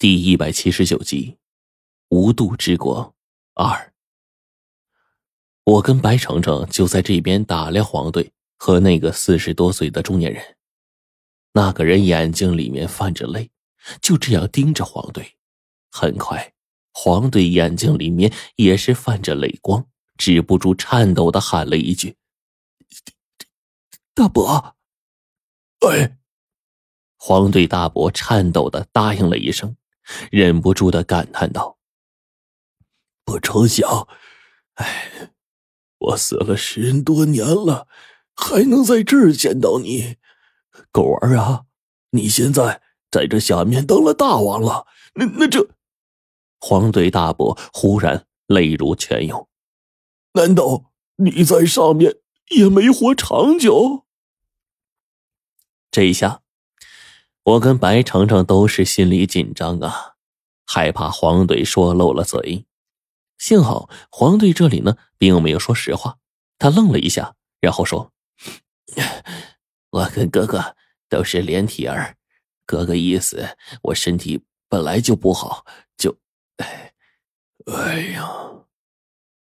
第一百七十九集，无度之国二。我跟白程程就在这边打量黄队和那个四十多岁的中年人。那个人眼睛里面泛着泪，就这样盯着黄队。很快，黄队眼睛里面也是泛着泪光，止不住颤抖的喊了一句：“大伯。”哎，黄队大伯颤抖的答应了一声。忍不住的感叹道：“不成想，哎，我死了十多年了，还能在这儿见到你，狗儿啊！你现在在这下面当了大王了，那那这……”黄队大伯忽然泪如泉涌，难道你在上面也没活长久？这一下。我跟白程程都是心里紧张啊，害怕黄队说漏了嘴。幸好黄队这里呢，并没有说实话。他愣了一下，然后说：“ 我跟哥哥都是连体儿，哥哥意思，我身体本来就不好，就……哎，哎呀，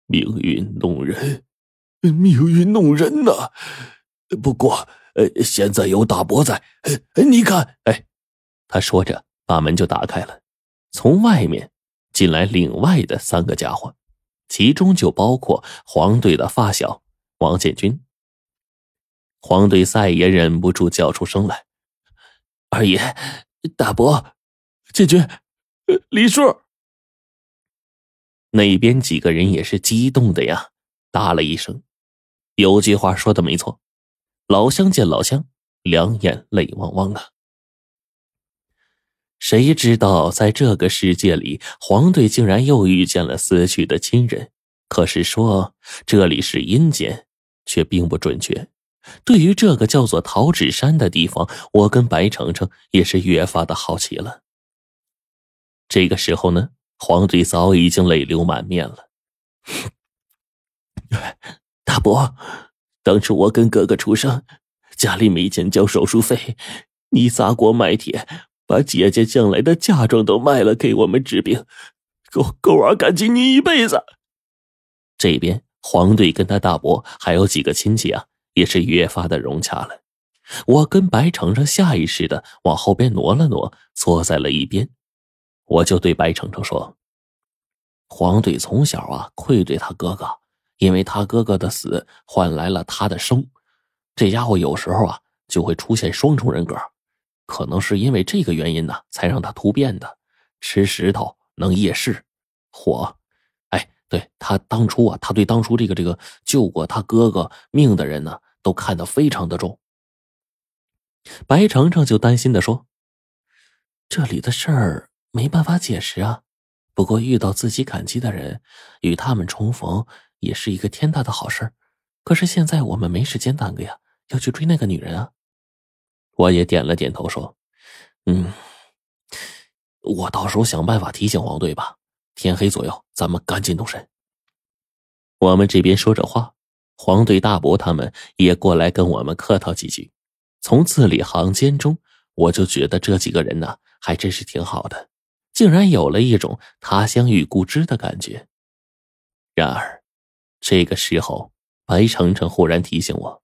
命运弄人，命运弄人呐！不过……”呃，现在有大伯在，哎，你看，哎，他说着，把门就打开了，从外面进来另外的三个家伙，其中就包括黄队的发小王建军。黄队再也忍不住叫出声来：“二爷，大伯，建军，李顺。”那边几个人也是激动的呀，答了一声。有句话说的没错。老乡见老乡，两眼泪汪汪啊！谁知道在这个世界里，黄队竟然又遇见了死去的亲人。可是说这里是阴间，却并不准确。对于这个叫做桃纸山的地方，我跟白程程也是越发的好奇了。这个时候呢，黄队早已经泪流满面了。大伯。当初我跟哥哥出生，家里没钱交手术费，你砸锅卖铁，把姐姐将来的嫁妆都卖了给我们治病，狗狗儿感激你一辈子。这边黄队跟他大伯还有几个亲戚啊，也是越发的融洽了。我跟白程程下意识的往后边挪了挪，坐在了一边。我就对白程程说：“黄队从小啊愧对他哥哥。”因为他哥哥的死换来了他的生，这家伙有时候啊就会出现双重人格，可能是因为这个原因呢，才让他突变的。吃石头能夜视，火，哎，对他当初啊，他对当初这个这个救过他哥哥命的人呢，都看得非常的重。白程程就担心的说：“这里的事儿没办法解释啊，不过遇到自己感激的人，与他们重逢。”也是一个天大的好事可是现在我们没时间耽搁呀，要去追那个女人啊！我也点了点头，说：“嗯，我到时候想办法提醒黄队吧。天黑左右，咱们赶紧动身。”我们这边说着话，黄队大伯他们也过来跟我们客套几句。从字里行间中，我就觉得这几个人呢，还真是挺好的，竟然有了一种他乡遇故知的感觉。然而。这个时候，白程程忽然提醒我：“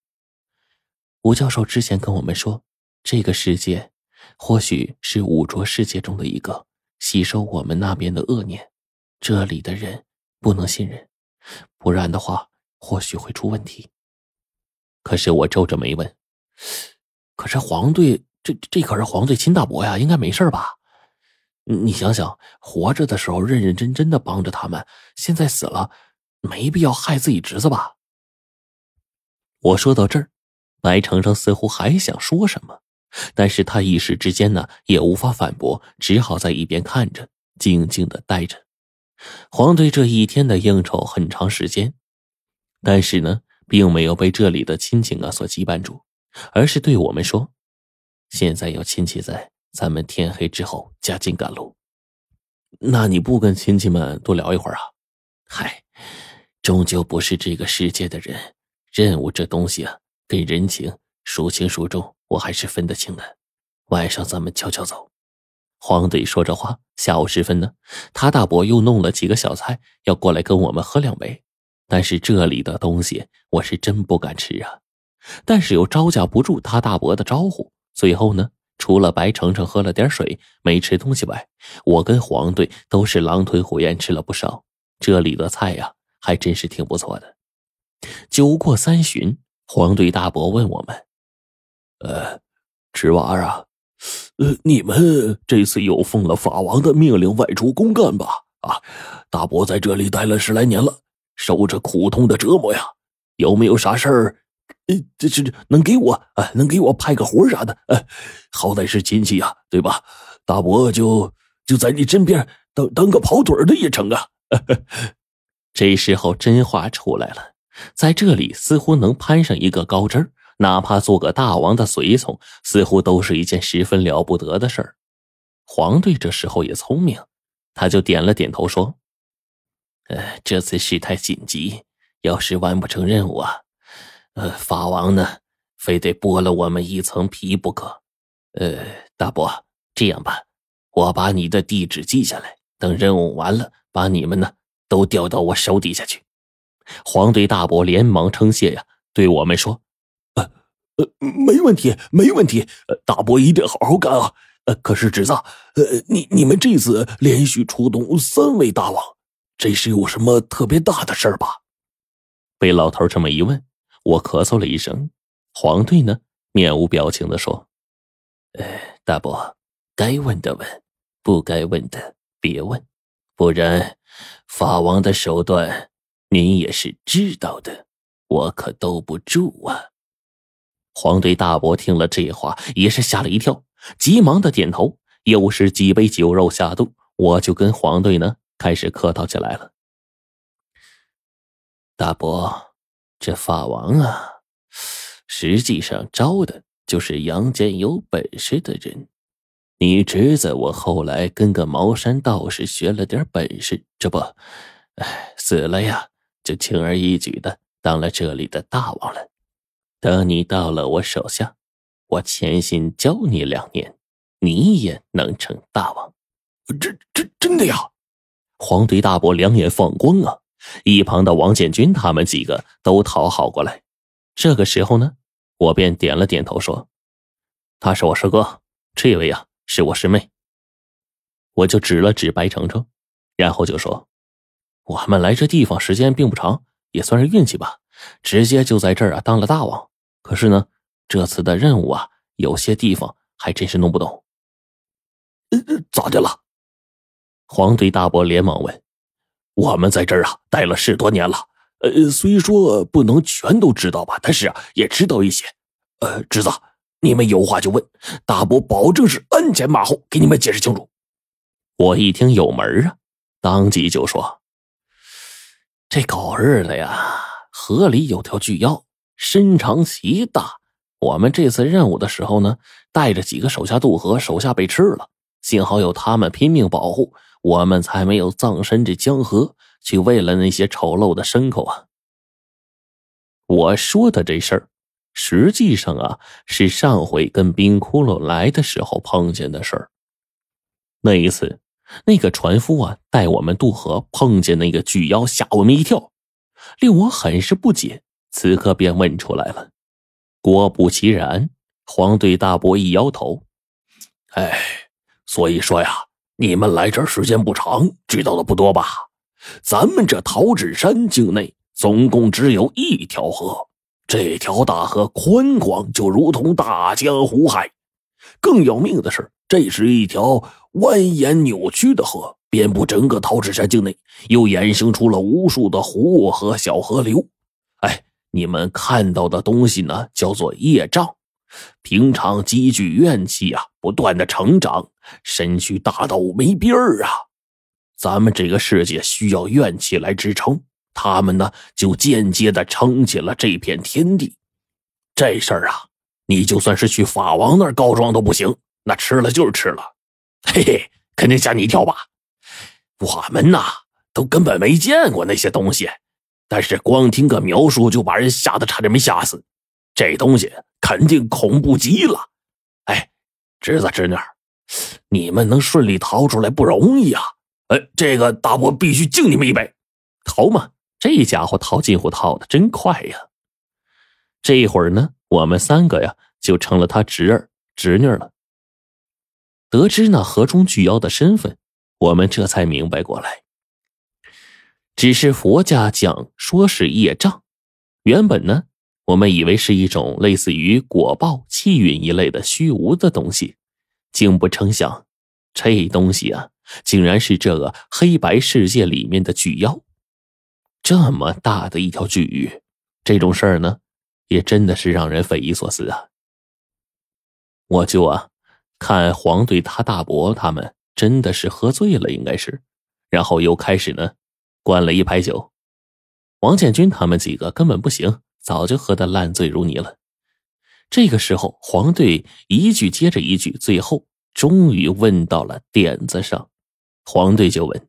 吴教授之前跟我们说，这个世界或许是五浊世界中的一个，吸收我们那边的恶念。这里的人不能信任，不然的话，或许会出问题。”可是我皱着眉问：“可是黄队，这这可是黄队亲大伯呀，应该没事吧？你想想，活着的时候认认真真的帮着他们，现在死了。”没必要害自己侄子吧？我说到这儿，白程程似乎还想说什么，但是他一时之间呢也无法反驳，只好在一边看着，静静的待着。黄队这一天的应酬很长时间，但是呢，并没有被这里的亲情啊所羁绊住，而是对我们说：“现在有亲戚在，咱们天黑之后加紧赶路。”那你不跟亲戚们多聊一会儿啊？嗨。终究不是这个世界的人，任务这东西啊，跟人情孰轻孰重，我还是分得清的。晚上咱们悄悄走。黄队说着话，下午时分呢，他大伯又弄了几个小菜，要过来跟我们喝两杯。但是这里的东西我是真不敢吃啊。但是又招架不住他大伯的招呼，最后呢，除了白程程喝了点水没吃东西外，我跟黄队都是狼吞虎咽吃了不少。这里的菜呀，还真是挺不错的。酒过三巡，黄队大伯问我们：“呃，侄娃啊，呃，你们这次又奉了法王的命令外出公干吧？啊，大伯在这里待了十来年了。”受着苦痛的折磨呀，有没有啥事儿？呃，这这能给我啊？能给我派个活啥的？呃，好歹是亲戚呀，对吧？大伯就就在你身边当当个跑腿的也成啊。这时候真话出来了，在这里似乎能攀上一个高枝哪怕做个大王的随从，似乎都是一件十分了不得的事儿。黄队这时候也聪明，他就点了点头说。呃，这次事态紧急，要是完不成任务啊，呃，法王呢，非得剥了我们一层皮不可。呃，大伯，这样吧，我把你的地址记下来，等任务完了，把你们呢都调到我手底下去。黄队大伯连忙称谢呀，对我们说：“呃，呃，没问题，没问题，大伯一定好好干啊。呃，可是侄子，呃，你你们这次连续出动三位大王。”这是有什么特别大的事儿吧？被老头这么一问，我咳嗽了一声。黄队呢，面无表情的说：“呃，大伯，该问的问，不该问的别问，不然法王的手段您也是知道的，我可兜不住啊。”黄队大伯听了这话，也是吓了一跳，急忙的点头。又是几杯酒肉下肚，我就跟黄队呢。开始客套起来了，大伯，这法王啊，实际上招的就是阳间有本事的人。你侄子我后来跟个茅山道士学了点本事，这不，哎，死了呀，就轻而易举的当了这里的大王了。等你到了我手下，我潜心教你两年，你也能成大王。这这真的呀？黄队大伯两眼放光啊！一旁的王建军他们几个都讨好过来。这个时候呢，我便点了点头说：“他是我师哥，这位呀是我师妹。”我就指了指白程程，然后就说：“我们来这地方时间并不长，也算是运气吧，直接就在这儿啊当了大王。可是呢，这次的任务啊，有些地方还真是弄不懂。咋的了？”黄队大伯连忙问：“我们在这儿啊待了十多年了，呃，虽说不能全都知道吧，但是啊也知道一些。呃，侄子，你们有话就问，大伯保证是鞍前马后给你们解释清楚。”我一听有门啊，当即就说：“这狗日的呀，河里有条巨妖，身长极大。我们这次任务的时候呢，带着几个手下渡河，手下被吃了，幸好有他们拼命保护。”我们才没有葬身这江河，去为了那些丑陋的牲口啊！我说的这事儿，实际上啊，是上回跟冰窟窿来的时候碰见的事儿。那一次，那个船夫啊带我们渡河，碰见那个巨妖，吓我们一跳，令我很是不解。此刻便问出来了。果不其然，黄队大伯一摇头：“哎，所以说呀。”你们来这儿时间不长，知道的不多吧？咱们这桃纸山境内总共只有一条河，这条大河宽广，就如同大江湖海。更要命的是，这是一条蜿蜒扭曲的河，遍布整个桃纸山境内，又衍生出了无数的湖和小河流。哎，你们看到的东西呢，叫做业障。平常积聚怨气啊，不断的成长，身躯大到没边儿啊！咱们这个世界需要怨气来支撑，他们呢就间接的撑起了这片天地。这事儿啊，你就算是去法王那儿告状都不行，那吃了就是吃了。嘿嘿，肯定吓你一跳吧？我们呐，都根本没见过那些东西，但是光听个描述就把人吓得差点没吓死。这东西。肯定恐怖极了，哎，侄子侄女，你们能顺利逃出来不容易啊！哎，这个大伯必须敬你们一杯。逃嘛，这家伙套近乎套的真快呀！这一会儿呢，我们三个呀就成了他侄儿侄女了。得知那河中巨妖的身份，我们这才明白过来。只是佛家讲说是业障，原本呢，我们以为是一种类似于果报、气运一类的虚无的东西。竟不成想，这东西啊，竟然是这个黑白世界里面的巨妖。这么大的一条巨鱼，这种事儿呢，也真的是让人匪夷所思啊。我就啊，看黄队他大伯他们真的是喝醉了，应该是，然后又开始呢，灌了一排酒。王建军他们几个根本不行，早就喝得烂醉如泥了。这个时候，黄队一句接着一句，最后终于问到了点子上。黄队就问：“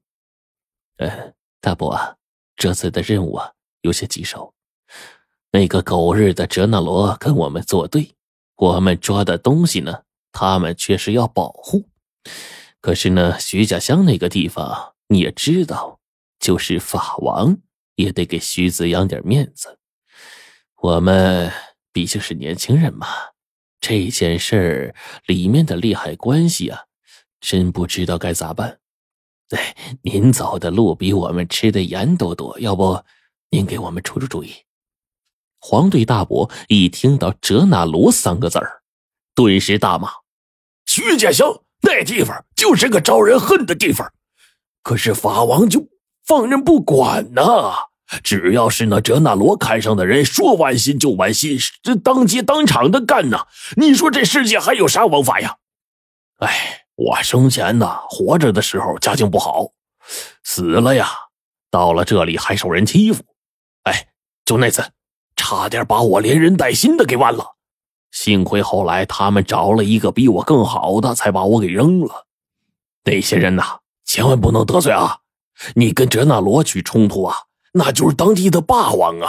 呃，大伯啊，这次的任务啊有些棘手。那个狗日的哲那罗跟我们作对，我们抓的东西呢，他们却是要保护。可是呢，徐家乡那个地方你也知道，就是法王也得给徐子阳点面子。我们。”毕竟是年轻人嘛，这件事儿里面的利害关系啊，真不知道该咋办。哎，您走的路比我们吃的盐都多，要不您给我们出出主意？黄队大伯一听到“哲那罗”三个字儿，顿时大骂：“徐家乡那地方就是个招人恨的地方，可是法王就放任不管呐。”只要是那哲那罗看上的人，说剜心就剜心，这当街当场的干呐！你说这世界还有啥王法呀？哎，我生前呢，活着的时候家境不好，死了呀，到了这里还受人欺负。哎，就那次，差点把我连人带心的给剜了。幸亏后来他们找了一个比我更好的，才把我给扔了。那些人呐，千万不能得罪啊！你跟哲那罗去冲突啊！那就是当地的霸王啊！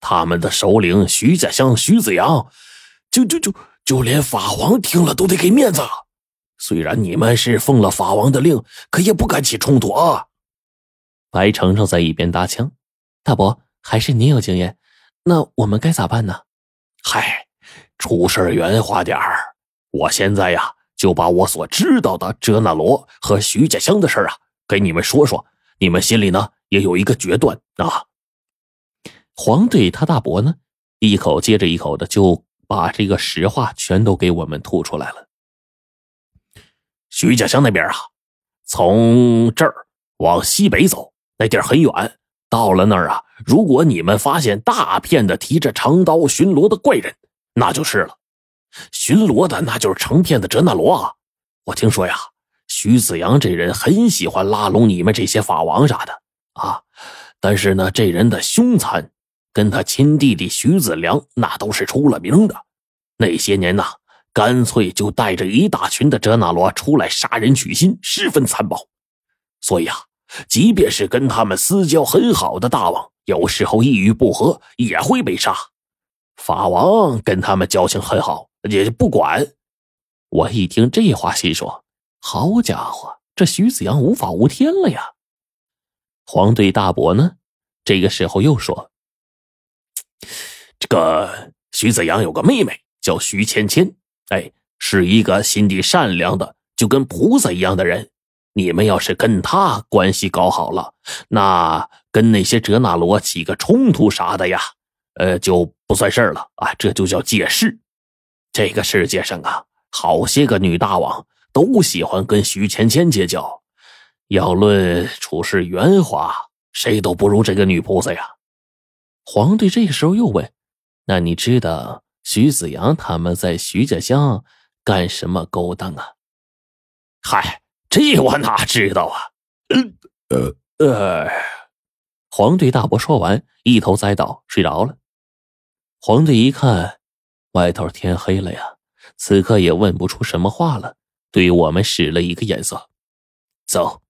他们的首领徐家乡徐子阳，就就就就连法王听了都得给面子。虽然你们是奉了法王的令，可也不敢起冲突啊！白程程在一边搭腔：“大伯，还是您有经验，那我们该咋办呢？”嗨，出事圆滑点儿。我现在呀，就把我所知道的哲那罗和徐家香的事啊，给你们说说。你们心里呢也有一个决断啊！黄队他大伯呢，一口接着一口的就把这个实话全都给我们吐出来了。徐家乡那边啊，从这儿往西北走，那地儿很远。到了那儿啊，如果你们发现大片的提着长刀巡逻的怪人，那就是了。巡逻的那就是成片的哲那罗啊！我听说呀。徐子阳这人很喜欢拉拢你们这些法王啥的啊，但是呢，这人的凶残，跟他亲弟弟徐子良那都是出了名的。那些年呐，干脆就带着一大群的哲那罗出来杀人取心，十分残暴。所以啊，即便是跟他们私交很好的大王，有时候一语不合也会被杀。法王跟他们交情很好，也不管。我一听这话，心说。好家伙，这徐子阳无法无天了呀！黄队大伯呢？这个时候又说：“这个徐子阳有个妹妹叫徐芊芊，哎，是一个心地善良的，就跟菩萨一样的人。你们要是跟他关系搞好了，那跟那些哲那罗起个冲突啥的呀，呃，就不算事儿了啊！这就叫借势。这个世界上啊，好些个女大王。”都喜欢跟徐芊芊结交，要论处事圆滑，谁都不如这个女菩萨呀。皇帝这个时候又问：“那你知道徐子阳他们在徐家乡干什么勾当啊？”嗨，这我哪知道啊？呃呃，黄队大伯说完，一头栽倒，睡着了。黄队一看，外头天黑了呀，此刻也问不出什么话了。对我们使了一个眼色，走，